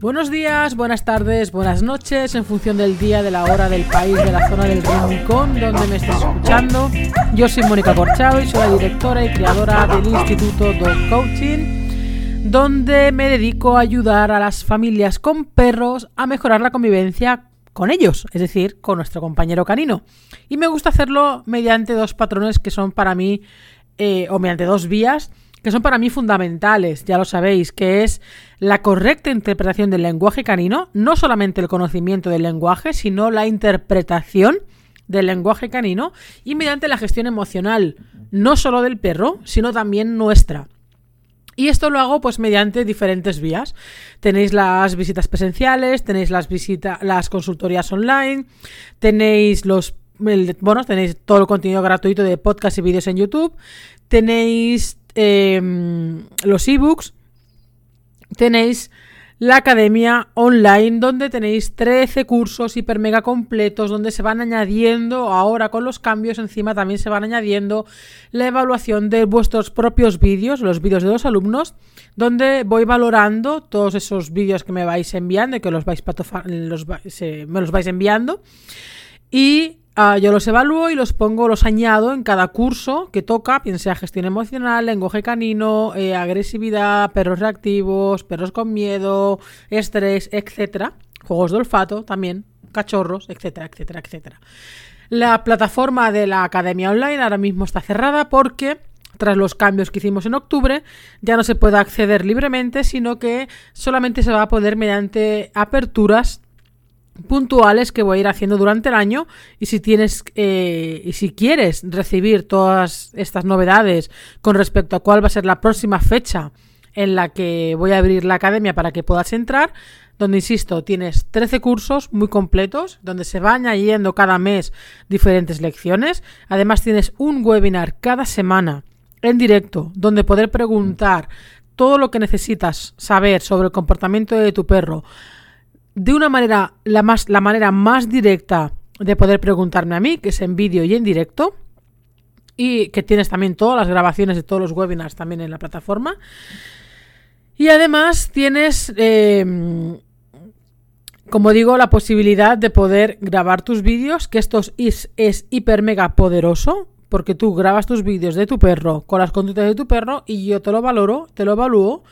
Buenos días, buenas tardes, buenas noches, en función del día, de la hora, del país, de la zona del Rincón, donde me estés escuchando. Yo soy Mónica Corchado y soy la directora y creadora del Instituto Dog Coaching, donde me dedico a ayudar a las familias con perros a mejorar la convivencia con ellos, es decir, con nuestro compañero canino. Y me gusta hacerlo mediante dos patrones que son para mí, eh, o mediante dos vías que son para mí fundamentales, ya lo sabéis, que es la correcta interpretación del lenguaje canino, no solamente el conocimiento del lenguaje, sino la interpretación del lenguaje canino y mediante la gestión emocional, no solo del perro, sino también nuestra. Y esto lo hago pues mediante diferentes vías. Tenéis las visitas presenciales, tenéis las visitas, las consultorías online, tenéis los bueno, tenéis todo el contenido gratuito de podcast y vídeos en YouTube, tenéis Em, los ebooks, tenéis la academia online donde tenéis 13 cursos hiper mega completos donde se van añadiendo ahora con los cambios encima también se van añadiendo la evaluación de vuestros propios vídeos, los vídeos de los alumnos, donde voy valorando todos esos vídeos que me vais enviando y que los vais me los vais enviando. Y Ah, yo los evalúo y los pongo, los añado en cada curso que toca, bien sea gestión emocional, lenguaje canino, eh, agresividad, perros reactivos, perros con miedo, estrés, etcétera. Juegos de olfato también, cachorros, etcétera, etcétera, etcétera. La plataforma de la academia online ahora mismo está cerrada porque tras los cambios que hicimos en octubre, ya no se puede acceder libremente, sino que solamente se va a poder mediante aperturas puntuales que voy a ir haciendo durante el año y si tienes eh, y si quieres recibir todas estas novedades con respecto a cuál va a ser la próxima fecha en la que voy a abrir la academia para que puedas entrar donde insisto tienes 13 cursos muy completos donde se van añadiendo cada mes diferentes lecciones. Además tienes un webinar cada semana en directo donde poder preguntar todo lo que necesitas saber sobre el comportamiento de tu perro de una manera, la, más, la manera más directa de poder preguntarme a mí, que es en vídeo y en directo, y que tienes también todas las grabaciones de todos los webinars también en la plataforma. Y además tienes, em, como digo, la posibilidad de poder grabar tus vídeos, que esto es, es hiper mega poderoso, porque tú grabas tus vídeos de tu perro con las conductas de tu perro y yo te lo valoro, te lo evalúo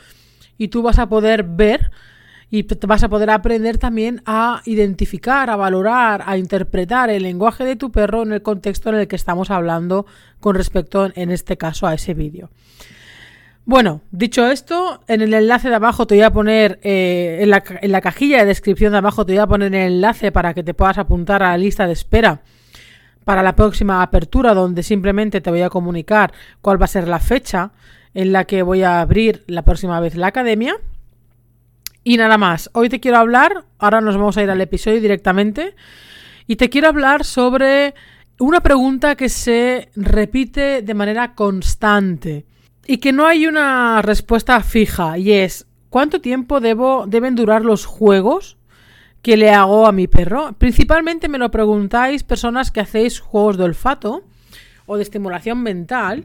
y tú vas a poder ver y vas a poder aprender también a identificar, a valorar, a interpretar el lenguaje de tu perro en el contexto en el que estamos hablando con respecto, en este caso, a ese vídeo. Bueno, dicho esto, en el enlace de abajo te voy a poner, eh, en, la, en la cajilla de descripción de abajo te voy a poner el enlace para que te puedas apuntar a la lista de espera para la próxima apertura, donde simplemente te voy a comunicar cuál va a ser la fecha en la que voy a abrir la próxima vez la academia. Y nada más, hoy te quiero hablar, ahora nos vamos a ir al episodio directamente, y te quiero hablar sobre una pregunta que se repite de manera constante y que no hay una respuesta fija, y es ¿cuánto tiempo debo, deben durar los juegos que le hago a mi perro? Principalmente me lo preguntáis personas que hacéis juegos de olfato o de estimulación mental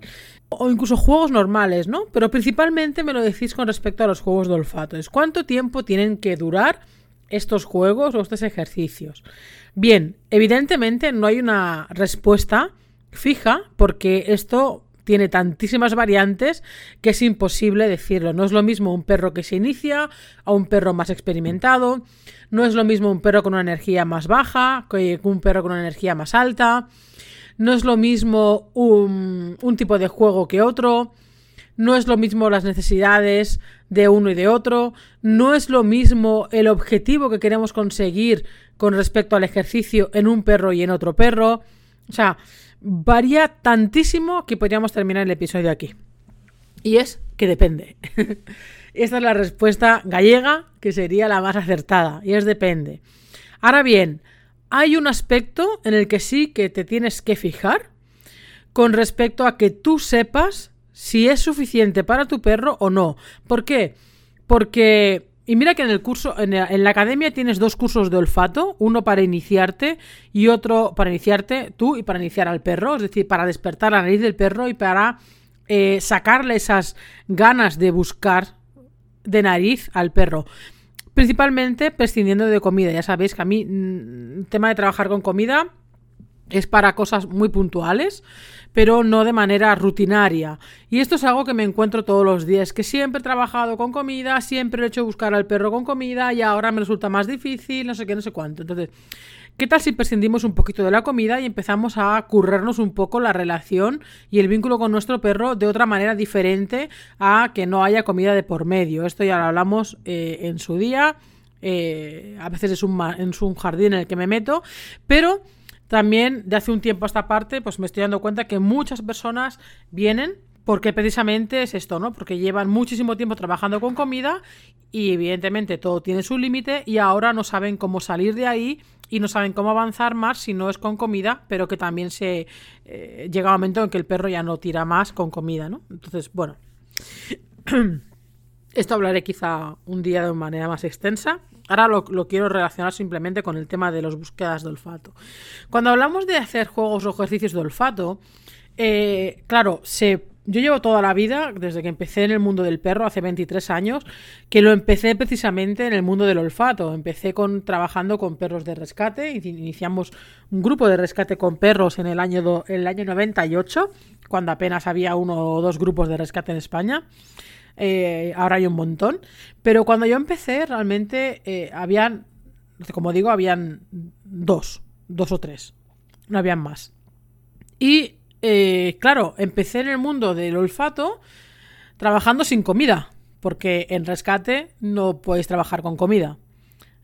o incluso juegos normales, ¿no? Pero principalmente me lo decís con respecto a los juegos de olfato. Cuánto tiempo tienen que durar estos juegos o estos ejercicios. Bien, evidentemente no hay una respuesta fija porque esto tiene tantísimas variantes que es imposible decirlo. No es lo mismo un perro que se inicia a un perro más experimentado. No es lo mismo un perro con una energía más baja que un perro con una energía más alta no es lo mismo un, tipo de juego que otro, no es lo mismo las necesidades de uno y de otro, no es lo mismo el objetivo que queremos conseguir con respecto al ejercicio en un perro y en otro perro. O sea, varía tantísimo que podríamos terminar el episodio aquí. Y es que depende. Esta es la respuesta gallega que sería la más acertada. Y es depende. Ahora bien, hay un aspecto en el que sí que te tienes que fijar con respecto a que tú sepas si es suficiente para tu perro o no. ¿Por qué? Porque y mira que en el curso, en la, academia tienes dos cursos de olfato, uno para iniciarte y otro para iniciarte tú y para iniciar al perro, es decir, para despertar la nariz del perro y para eh, sacarle esas ganas de buscar de nariz al perro. Principalmente prescindiendo de comida. Ya sabéis que a mí mm, el tema de trabajar con comida es para cosas muy puntuales, pero no de manera rutinaria. Y esto es algo que me encuentro todos los días, que siempre he trabajado con comida, siempre he hecho buscar al perro con comida y ahora me resulta más difícil, no sé qué, no sé cuánto. Entonces, ¿qué tal si prescindimos un poquito de la comida y empezamos a currarnos un poco la relación y el vínculo con nuestro perro de otra manera diferente a que no haya comida de por medio? Esto ya lo hablamos eh, en su día. Eh, a veces es un, es un jardín en el que me meto, pero también de hace un tiempo a esta parte, pues me estoy dando cuenta que muchas personas vienen porque precisamente es esto, ¿no? Porque llevan muchísimo tiempo trabajando con comida y evidentemente todo tiene su límite y ahora no saben cómo salir de ahí y no saben cómo avanzar más si no es con comida, pero que también se eh, llega un momento en que el perro ya no tira más con comida, ¿no? Entonces, bueno, esto hablaré quizá un día de manera más extensa. Ahora lo, quiero relacionar simplemente con el tema de las búsquedas de olfato. Cuando hablamos de hacer juegos o ejercicios de olfato, eh, claro, se, yo llevo toda la vida, desde que empecé en el mundo del perro, hace 23 años, que lo empecé precisamente en el mundo del olfato. Empecé con, trabajando con perros de rescate, iniciamos un grupo de rescate con perros en el año, el año 98, cuando apenas había uno o dos grupos de rescate en España. Eh, ahora hay un montón. Pero cuando yo empecé, realmente eh, habían, como digo, habían dos, dos o tres. No habían más. Y eh, claro, empecé en el mundo del olfato trabajando sin comida. Porque en rescate no puedes trabajar con comida.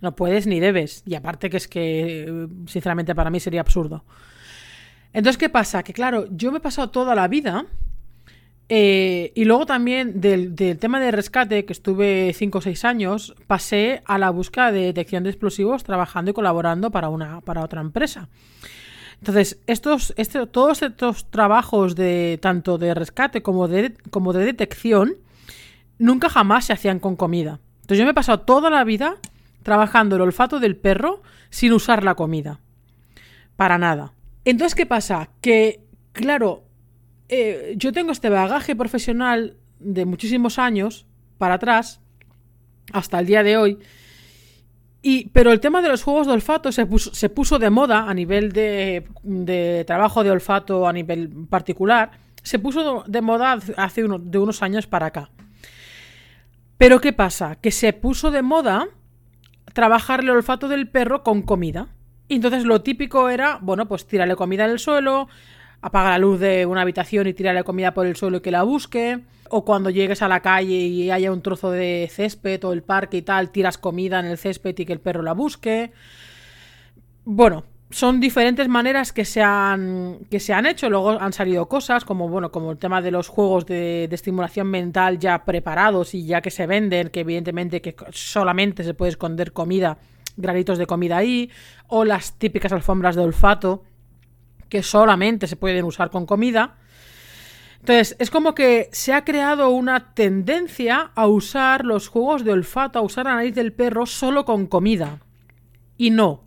No puedes ni debes. Y aparte que es que, sinceramente, para mí sería absurdo. Entonces, ¿qué pasa? Que claro, yo me he pasado toda la vida eh, y luego también del, tema de rescate, que estuve 5 o 6 años, pasé a la búsqueda de detección de explosivos trabajando y colaborando para, una, para otra empresa. Entonces, estos, este, todos estos trabajos de tanto de rescate como de, como de detección nunca jamás se hacían con comida. Entonces yo me he pasado toda la vida trabajando el olfato del perro sin usar la comida. Para nada. Entonces, ¿qué pasa? Que, claro, eh, yo tengo este bagaje profesional de muchísimos años para atrás, hasta el día de hoy, pero el tema de los juegos de olfato se puso, de moda a nivel de, trabajo de olfato a nivel particular, se puso de moda hace de unos años para acá. Pero ¿qué pasa? Que se puso de moda trabajar el olfato del perro con comida. Entonces lo típico era, bueno, pues tirarle comida en el suelo, apaga la luz de una habitación y tírale comida por el suelo y que la busque. O cuando llegues a la calle y haya un trozo de césped o el parque y tal, tiras comida en el césped y que el perro la busque. Bueno, son diferentes maneras que se han, que se han hecho. Luego han salido cosas como, bueno, como el tema de los juegos de, de, estimulación mental ya preparados y ya que se venden, que evidentemente que solamente se puede esconder comida, granitos de comida ahí, o las típicas alfombras de olfato que solamente se pueden usar con comida. Entonces, es como que se ha creado una tendencia a usar los juegos de olfato, a usar la nariz del perro solo con comida. Y no.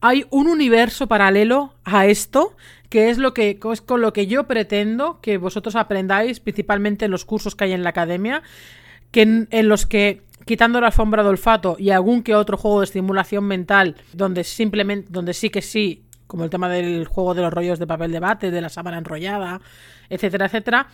Hay un universo paralelo a esto, que es lo que es con lo que yo pretendo que vosotros aprendáis, principalmente en los cursos que hay en la academia, que en, en los que quitando la alfombra de olfato y algún que otro juego de estimulación mental, donde simplemente, donde sí que sí como el tema del juego de los rollos de papel de bate, de la sábana enrollada, etcétera, etcétera,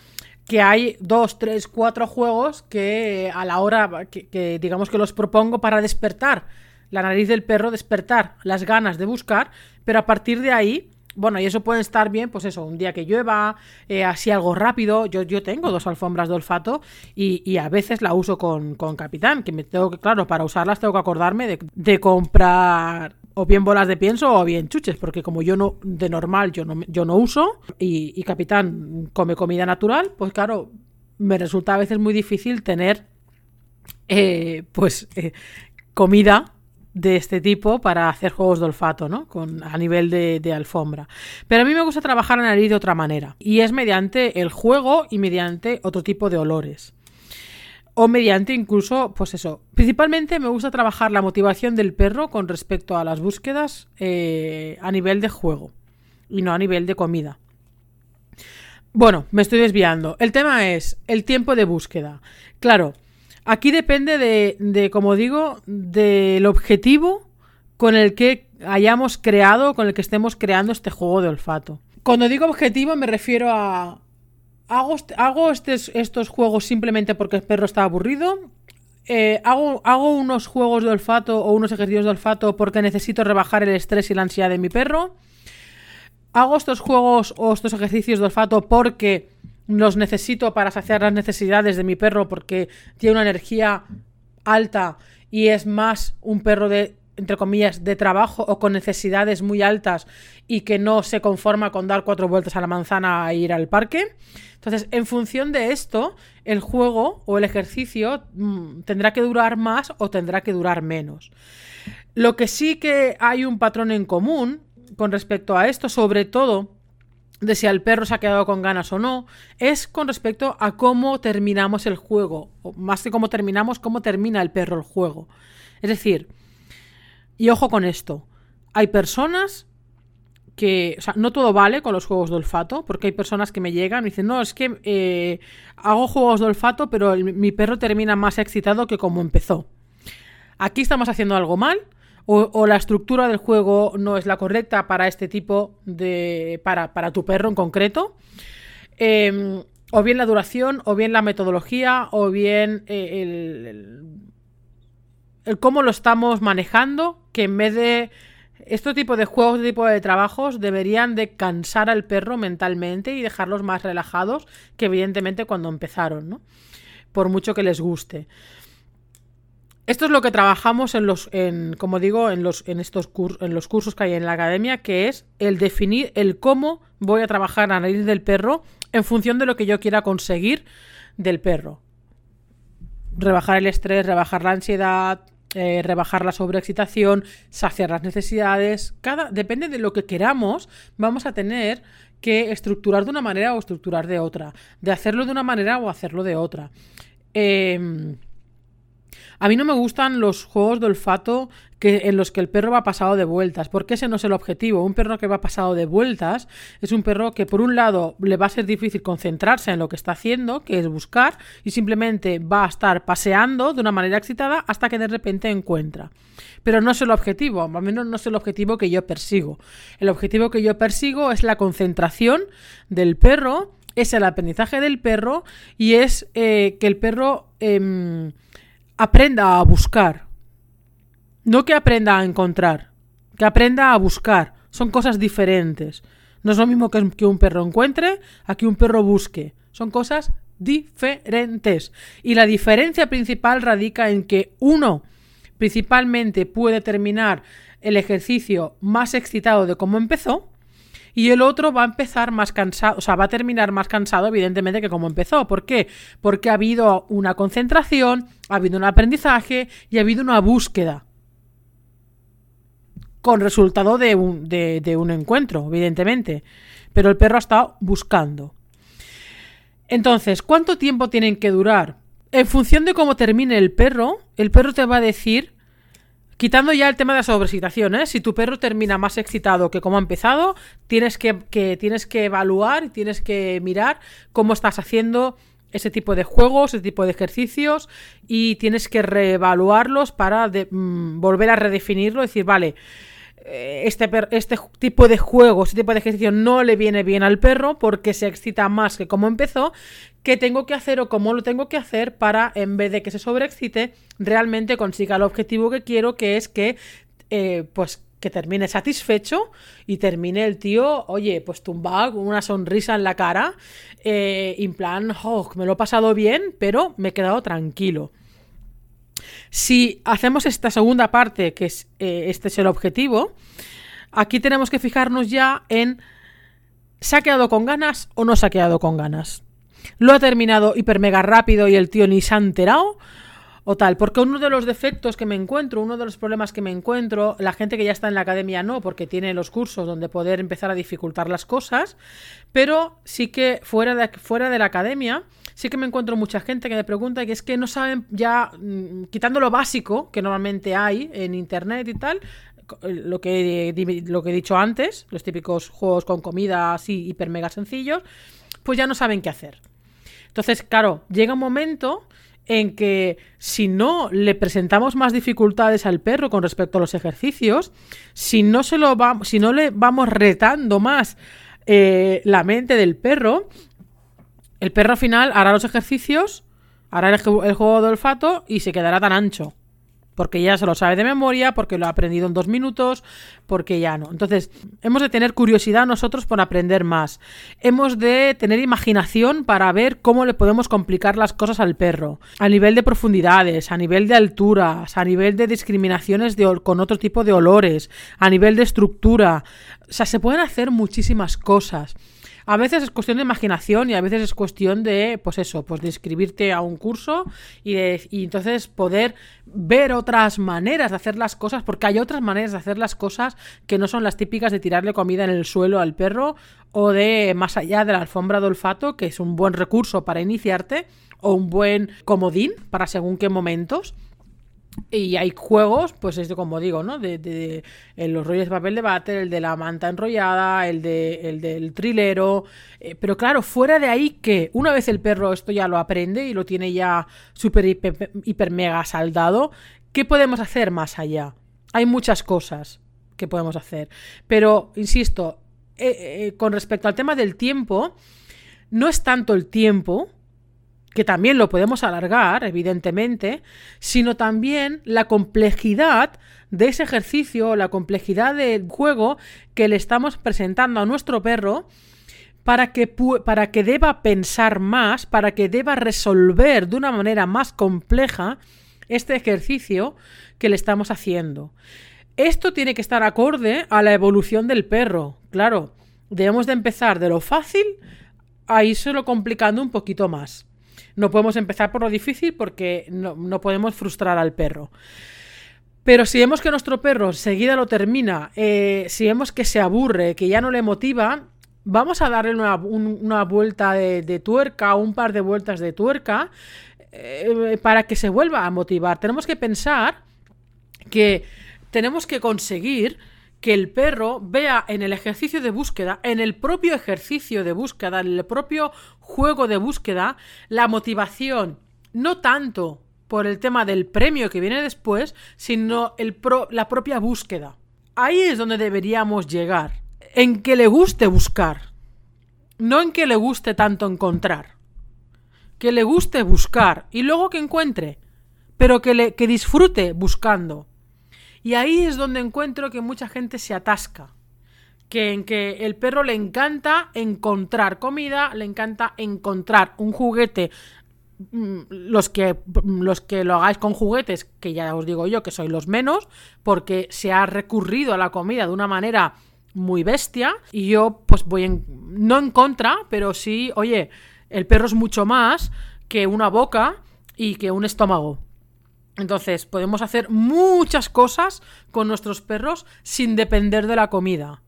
que hay dos, tres, cuatro juegos que a la hora que, digamos que los propongo para despertar la nariz del perro, despertar las ganas de buscar, pero a partir de ahí bueno, y eso puede estar bien, pues eso, un día que llueva, eh, así algo rápido. Yo, yo tengo dos alfombras de olfato y, a veces la uso con, con, Capitán, que me tengo que, claro, para usarlas tengo que acordarme de, de comprar o bien bolas de pienso o bien chuches, porque como yo no, de normal, yo no, yo no uso y, Capitán come comida natural, pues claro, me resulta a veces muy difícil tener eh, pues eh, comida de este tipo para hacer juegos de olfato, ¿no? Con, a nivel de, de, alfombra. Pero a mí me gusta trabajar la nariz de otra manera. Y es mediante el juego y mediante otro tipo de olores o mediante incluso, pues eso, principalmente me gusta trabajar la motivación del perro con respecto a las búsquedas eh, a nivel de juego y no a nivel de comida. Bueno, me estoy desviando. El tema es el tiempo de búsqueda. Claro, Aquí depende de, de, como digo, del objetivo con el que hayamos creado, con el que estemos creando este juego de olfato. Cuando digo objetivo me refiero a... Hago, hago estos juegos simplemente porque el perro está aburrido. Eh, hago, hago unos juegos de olfato o unos ejercicios de olfato porque necesito rebajar el estrés y la ansiedad de mi perro. Hago estos juegos o estos ejercicios de olfato porque los necesito para saciar las necesidades de mi perro porque tiene una energía alta y es más un perro de entre comillas, de trabajo o con necesidades muy altas y que no se conforma con dar cuatro vueltas a la manzana e ir al parque. Entonces, en función de esto, el juego o el ejercicio mm, tendrá que durar más o tendrá que durar menos. Lo que sí que hay un patrón en común con respecto a esto, sobre todo de si al perro se ha quedado con ganas o no, es con respecto a cómo terminamos el juego, o más que cómo terminamos, cómo termina el perro el juego. Es decir, y ojo con esto, hay personas que, o sea, no todo vale con los juegos de olfato, porque hay personas que me llegan y dicen, no, es que eh, hago juegos de olfato, pero mi perro termina más excitado que como empezó. Aquí estamos haciendo algo mal, o, la estructura del juego no es la correcta para este tipo de. para, para tu perro en concreto. Em, o bien la duración, o bien la metodología, o bien eh, el, el, cómo lo estamos manejando, que en vez de. Este tipo de juegos, este tipo de trabajos deberían de cansar al perro mentalmente y dejarlos más relajados que evidentemente cuando empezaron, ¿no? Por mucho que les guste. Esto es lo que trabajamos en los, en, como digo, en los, en estos en los cursos que hay en la academia, que es el definir el cómo voy a trabajar a raíz del perro en función de lo que yo quiera conseguir del perro. Rebajar el estrés, rebajar la ansiedad, eh, rebajar la sobreexcitación, saciar las necesidades. Cada, depende de lo que queramos, vamos a tener que estructurar de una manera o estructurar de otra. De hacerlo de una manera o hacerlo de otra. Eh, a mí no me gustan los juegos de olfato que, en los que el perro va pasado de vueltas, porque ese no es el objetivo. Un perro que va pasado de vueltas es un perro que por un lado le va a ser difícil concentrarse en lo que está haciendo, que es buscar, y simplemente va a estar paseando de una manera excitada hasta que de repente encuentra. Pero no es el objetivo, al menos no es el objetivo que yo persigo. El objetivo que yo persigo es la concentración del perro, es el aprendizaje del perro y es eh, que el perro... Em, aprenda a buscar. No que aprenda a encontrar, que aprenda a buscar. Son cosas diferentes. No es lo mismo que, un perro encuentre a que un perro busque. Son cosas diferentes. Y la diferencia principal radica en que uno principalmente puede terminar el ejercicio más excitado de cómo empezó y el otro va a empezar más cansado, o sea, va a terminar más cansado, evidentemente, que como empezó. ¿Por qué? Porque ha habido una concentración, ha habido un aprendizaje y ha habido una búsqueda. Con resultado de un, de un encuentro, evidentemente. Pero el perro ha estado buscando. Entonces, ¿cuánto tiempo tienen que durar? En función de cómo termine el perro, el perro te va a decir Quitando ya el tema de la sobreexcitación, ¿eh? si tu perro termina más excitado que como ha empezado, tienes que, tienes que evaluar y tienes que mirar cómo estás haciendo ese tipo de juegos, ese tipo de ejercicios y tienes que reevaluarlos para mm, volver a redefinirlo decir, vale, este, este tipo de juego, este tipo de ejercicio no le viene bien al perro porque se excita más que como empezó, ¿qué tengo que hacer o cómo lo tengo que hacer para, en vez de que se sobreexcite, realmente consiga el objetivo que quiero, que es que, eh, pues, que termine satisfecho y termine el tío, oye, pues tumbado con una sonrisa en la cara, eh, en plan, oh, me lo he pasado bien, pero me he quedado tranquilo. Si hacemos esta segunda parte, que es, eh, este es el objetivo, aquí tenemos que fijarnos ya en ¿se ha quedado con ganas o no se ha quedado con ganas? ¿Lo ha terminado hiper mega rápido y el tío ni se ha enterado? O tal. Porque uno de los defectos que me encuentro, uno de los problemas que me encuentro, la gente que ya está en la academia no, porque tiene los cursos donde poder empezar a dificultar las cosas, pero sí que fuera de, fuera de la academia, sí que me encuentro mucha gente que me pregunta que es que no saben ya, mm, quitando lo básico que normalmente hay en internet y tal, lo que, lo que he dicho antes, los típicos juegos con comida así hiper mega sencillos, pues ya no saben qué hacer. Entonces, claro, llega un momento en que si no le presentamos más dificultades al perro con respecto a los ejercicios, si no, se lo si no le vamos retando más eh, la mente del perro, el perro al final hará los ejercicios, hará el, el juego de olfato y se quedará tan ancho porque ya se lo sabe de memoria, porque lo ha aprendido en dos minutos, porque ya no. Entonces, hemos de tener curiosidad nosotros por aprender más. Hemos de tener imaginación para ver cómo le podemos complicar las cosas al perro. A nivel de profundidades, a nivel de alturas, a nivel de discriminaciones de, con otro tipo de olores, a nivel de estructura. O sea, se pueden hacer muchísimas cosas. A veces es cuestión de imaginación y a veces es cuestión de, pues eso, pues de inscribirte a un curso y, y entonces poder ver otras maneras de hacer las cosas, porque hay otras maneras de hacer las cosas que no son las típicas de tirarle comida en el suelo al perro o de más allá de la alfombra de olfato, que es un buen recurso para iniciarte o un buen comodín para según qué momentos. Y hay juegos, pues es como digo, ¿no? De, de, los rollos de papel de váter, el de la manta enrollada, el, de, el del trilero. Eh, pero claro, fuera de ahí que una vez el perro esto ya lo aprende y lo tiene ya súper hiper, mega saldado, ¿qué podemos hacer más allá? Hay muchas cosas que podemos hacer. Pero, insisto, eh, eh, con respecto al tema del tiempo, no es tanto el tiempo, que también lo podemos alargar, evidentemente, sino también la complejidad de ese ejercicio, la complejidad del juego que le estamos presentando a nuestro perro para que, para que deba pensar más, para que deba resolver de una manera más compleja este ejercicio que le estamos haciendo. Esto tiene que estar acorde a la evolución del perro. Claro, debemos de empezar de lo fácil a lo complicando un poquito más. No podemos empezar por lo difícil porque no, podemos frustrar al perro. Pero si vemos que nuestro perro seguida lo termina, eh, si vemos que se aburre, que ya no le motiva, vamos a darle una, vuelta de, tuerca un par de vueltas de tuerca eh, para que se vuelva a motivar. Tenemos que pensar que tenemos que conseguir que el perro vea en el ejercicio de búsqueda, en el propio ejercicio de búsqueda, en el propio juego de búsqueda, la motivación, no tanto por el tema del premio que viene después, sino la propia búsqueda. Ahí es donde deberíamos llegar, en que le guste buscar, no en que le guste tanto encontrar, que le guste buscar y luego que encuentre, pero que, le, que disfrute buscando. Y ahí es donde encuentro que mucha gente se atasca. Que en que el perro le encanta encontrar comida, le encanta encontrar un juguete. Mm, los que, los que lo hagáis con juguetes, que ya os digo yo que soy los menos, porque se ha recurrido a la comida de una manera muy bestia. Y yo, pues voy en, no en contra, pero sí, oye, el perro es mucho más que una boca y que un estómago. Entonces, podemos hacer muchas cosas con nuestros perros sin depender de la comida.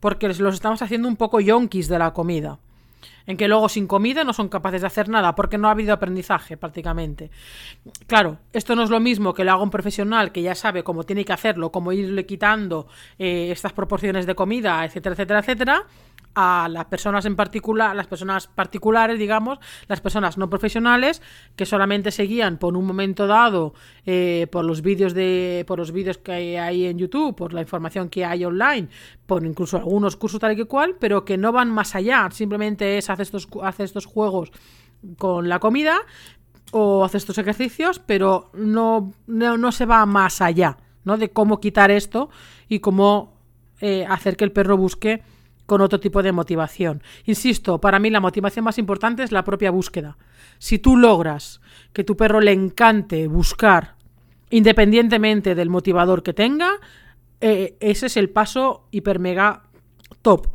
Porque los estamos haciendo un poco yonkis de la comida. En que luego sin comida no son capaces de hacer nada porque no ha habido aprendizaje prácticamente. Claro, esto no es lo mismo que lo haga un profesional que ya sabe cómo tiene que hacerlo, cómo irle quitando eh, estas proporciones de comida, etcétera, etcétera, etcétera, a las personas en particular, las personas particulares, digamos, las personas no profesionales que solamente seguían por un momento dado eh, por los vídeos de, por los vídeos que hay en YouTube, por la información que hay online, por incluso algunos cursos tal y que cual, pero que no van más allá, simplemente es hacer estos, hace estos juegos con la comida o hace estos ejercicios, pero no, no, se va más allá, ¿no? De cómo quitar esto y cómo eh, hacer que el perro busque con otro tipo de motivación. Insisto, para mí la motivación más importante es la propia búsqueda. Si tú logras que tu perro le encante buscar, independientemente del motivador que tenga, eh, ese es el paso hiper mega top.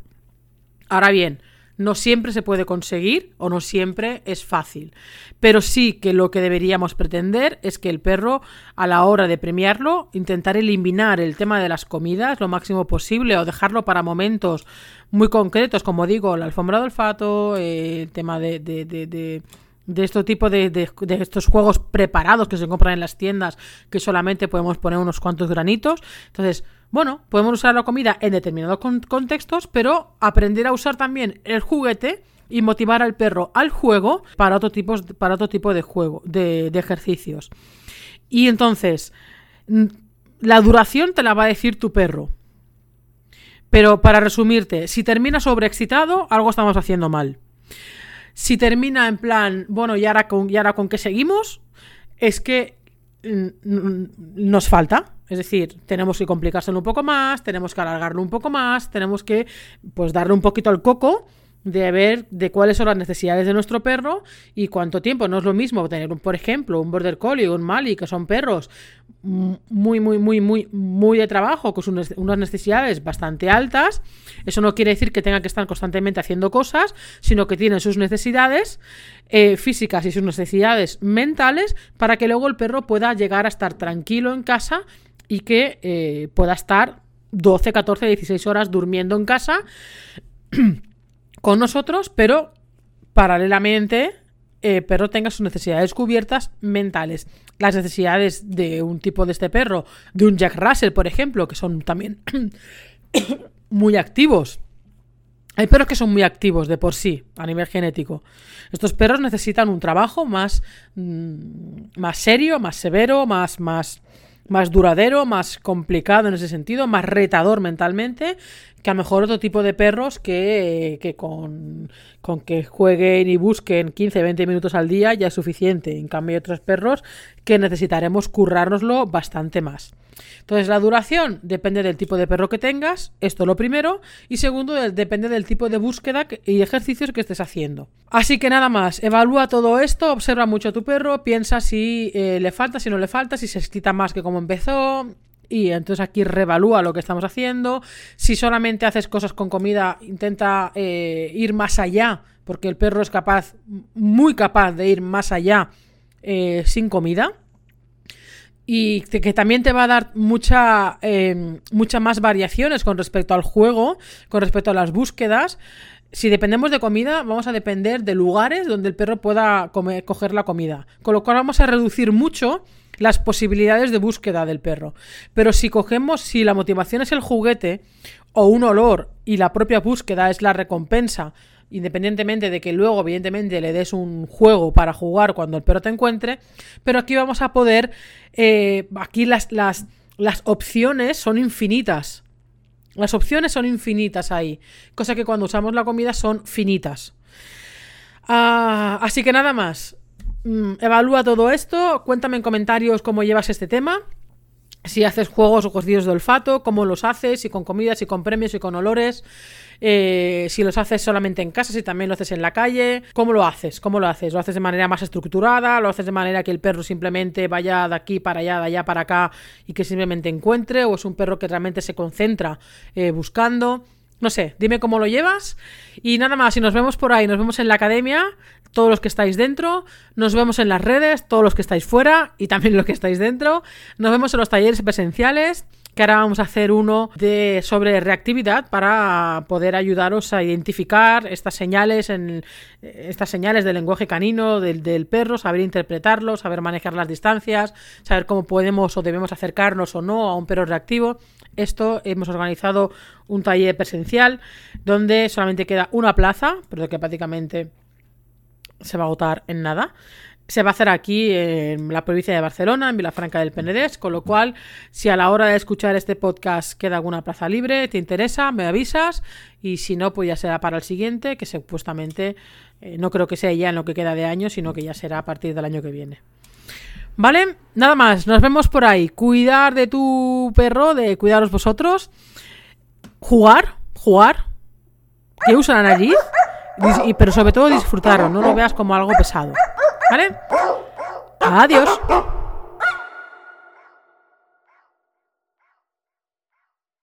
Ahora bien, no siempre se puede conseguir o no siempre es fácil. Pero sí que lo que deberíamos pretender es que el perro, a la hora de premiarlo, intentar eliminar el tema de las comidas lo máximo posible o dejarlo para momentos muy concretos, como digo, la alfombra de olfato, eh, el tema de, de, de, de este tipo de, de, estos juegos preparados que se compran en las tiendas que solamente podemos poner unos cuantos granitos. Entonces, bueno, podemos usar la comida en determinados contextos, pero aprender a usar también el juguete y motivar al perro al juego para otro tipo, para otro tipo de juego, de, ejercicios. Y entonces, la duración te la va a decir tu perro. Pero para resumirte, si termina sobreexcitado, algo estamos haciendo mal. Si termina en plan, bueno, ¿y ahora con, y ahora con qué seguimos? Es que nos falta. Es decir, tenemos que complicárselo un poco más, tenemos que alargarlo un poco más, tenemos que pues darle un poquito al coco de ver de cuáles son las necesidades de nuestro perro y cuánto tiempo. No es lo mismo tener, por ejemplo, un Border Collie o un Mali, que son perros muy, muy, muy, muy, muy de trabajo, con unas necesidades bastante altas. Eso no quiere decir que tengan que estar constantemente haciendo cosas, sino que tienen sus necesidades eh, físicas y sus necesidades mentales para que luego el perro pueda llegar a estar tranquilo en casa y que eh, pueda estar 12, 14, 16 horas durmiendo en casa. con nosotros, pero paralelamente eh, perro tenga sus necesidades cubiertas mentales. Las necesidades de un tipo de este perro, de un Jack Russell, por ejemplo, que son también muy activos. Hay perros que son muy activos de por sí, a nivel genético. Estos perros necesitan un trabajo más, mm, más serio, más severo, más, más, más duradero, más complicado en ese sentido, más retador mentalmente, que a lo mejor otro tipo de perros que, que con, con, que jueguen y busquen 15, 20 minutos al día ya es suficiente. En cambio hay otros perros que necesitaremos currárnoslo bastante más. Entonces la duración depende del tipo de perro que tengas, esto lo primero, y segundo depende del tipo de búsqueda y ejercicios que estés haciendo. Así que nada más, evalúa todo esto, observa mucho a tu perro, piensa si eh, le falta, si no le falta, si se excita más que como empezó, y entonces aquí revalúa lo que estamos haciendo. Si solamente haces cosas con comida, intenta eh, ir más allá, porque el perro es capaz, muy capaz de ir más allá eh, sin comida. Y que también te va a dar mucha, eh, más variaciones con respecto al juego, con respecto a las búsquedas. Si dependemos de comida, vamos a depender de lugares donde el perro pueda coger la comida. Con lo cual vamos a reducir mucho las posibilidades de búsqueda del perro. Pero si cogemos, si la motivación es el juguete o un olor y la propia búsqueda es la recompensa, independientemente de que luego, evidentemente, le des un juego para jugar cuando el perro te encuentre, pero aquí vamos a poder, eh, aquí las, las, las opciones son infinitas. Las opciones son infinitas ahí, cosa que cuando usamos la comida son finitas. Ah, así que nada más. Mm, evalúa todo esto, cuéntame en comentarios cómo llevas este tema. Si haces juegos o cocidos de olfato, cómo los haces, si con comidas, si con premios, y con olores, eh, si los haces solamente en casa, si también lo haces en la calle, cómo lo haces, cómo lo haces, lo haces de manera más estructurada, lo haces de manera que el perro simplemente vaya de aquí para allá, de allá para acá y que simplemente encuentre, o es un perro que realmente se concentra eh, buscando. No sé, dime cómo lo llevas. Y nada más, si nos vemos por ahí, nos vemos en la academia, todos los que estáis dentro, nos vemos en las redes, todos los que estáis fuera y también los que estáis dentro, nos vemos en los talleres presenciales que ahora vamos a hacer uno de sobre reactividad para poder ayudaros a identificar estas señales en estas señales del lenguaje canino del, del perro, saber interpretarlos, saber manejar las distancias, saber cómo podemos o debemos acercarnos o no a un perro reactivo. Esto hemos organizado un taller presencial donde solamente queda una plaza, pero que prácticamente se va a agotar en nada. Se va a hacer aquí en la provincia de Barcelona, en Vilafranca del Penedés, con lo cual, si a la hora de escuchar este podcast queda alguna plaza libre, te interesa, me avisas, y si no, pues ya será para el siguiente, que supuestamente eh, no creo que sea ya en lo que queda de año, sino que ya será a partir del año que viene. ¿Vale? Nada más, nos vemos por ahí. Cuidar de tu perro, de cuidaros vosotros. Jugar, jugar. Que usan allí. Pero sobre todo disfrutarlo, no lo veas como algo pesado. ¿Vale? Adiós.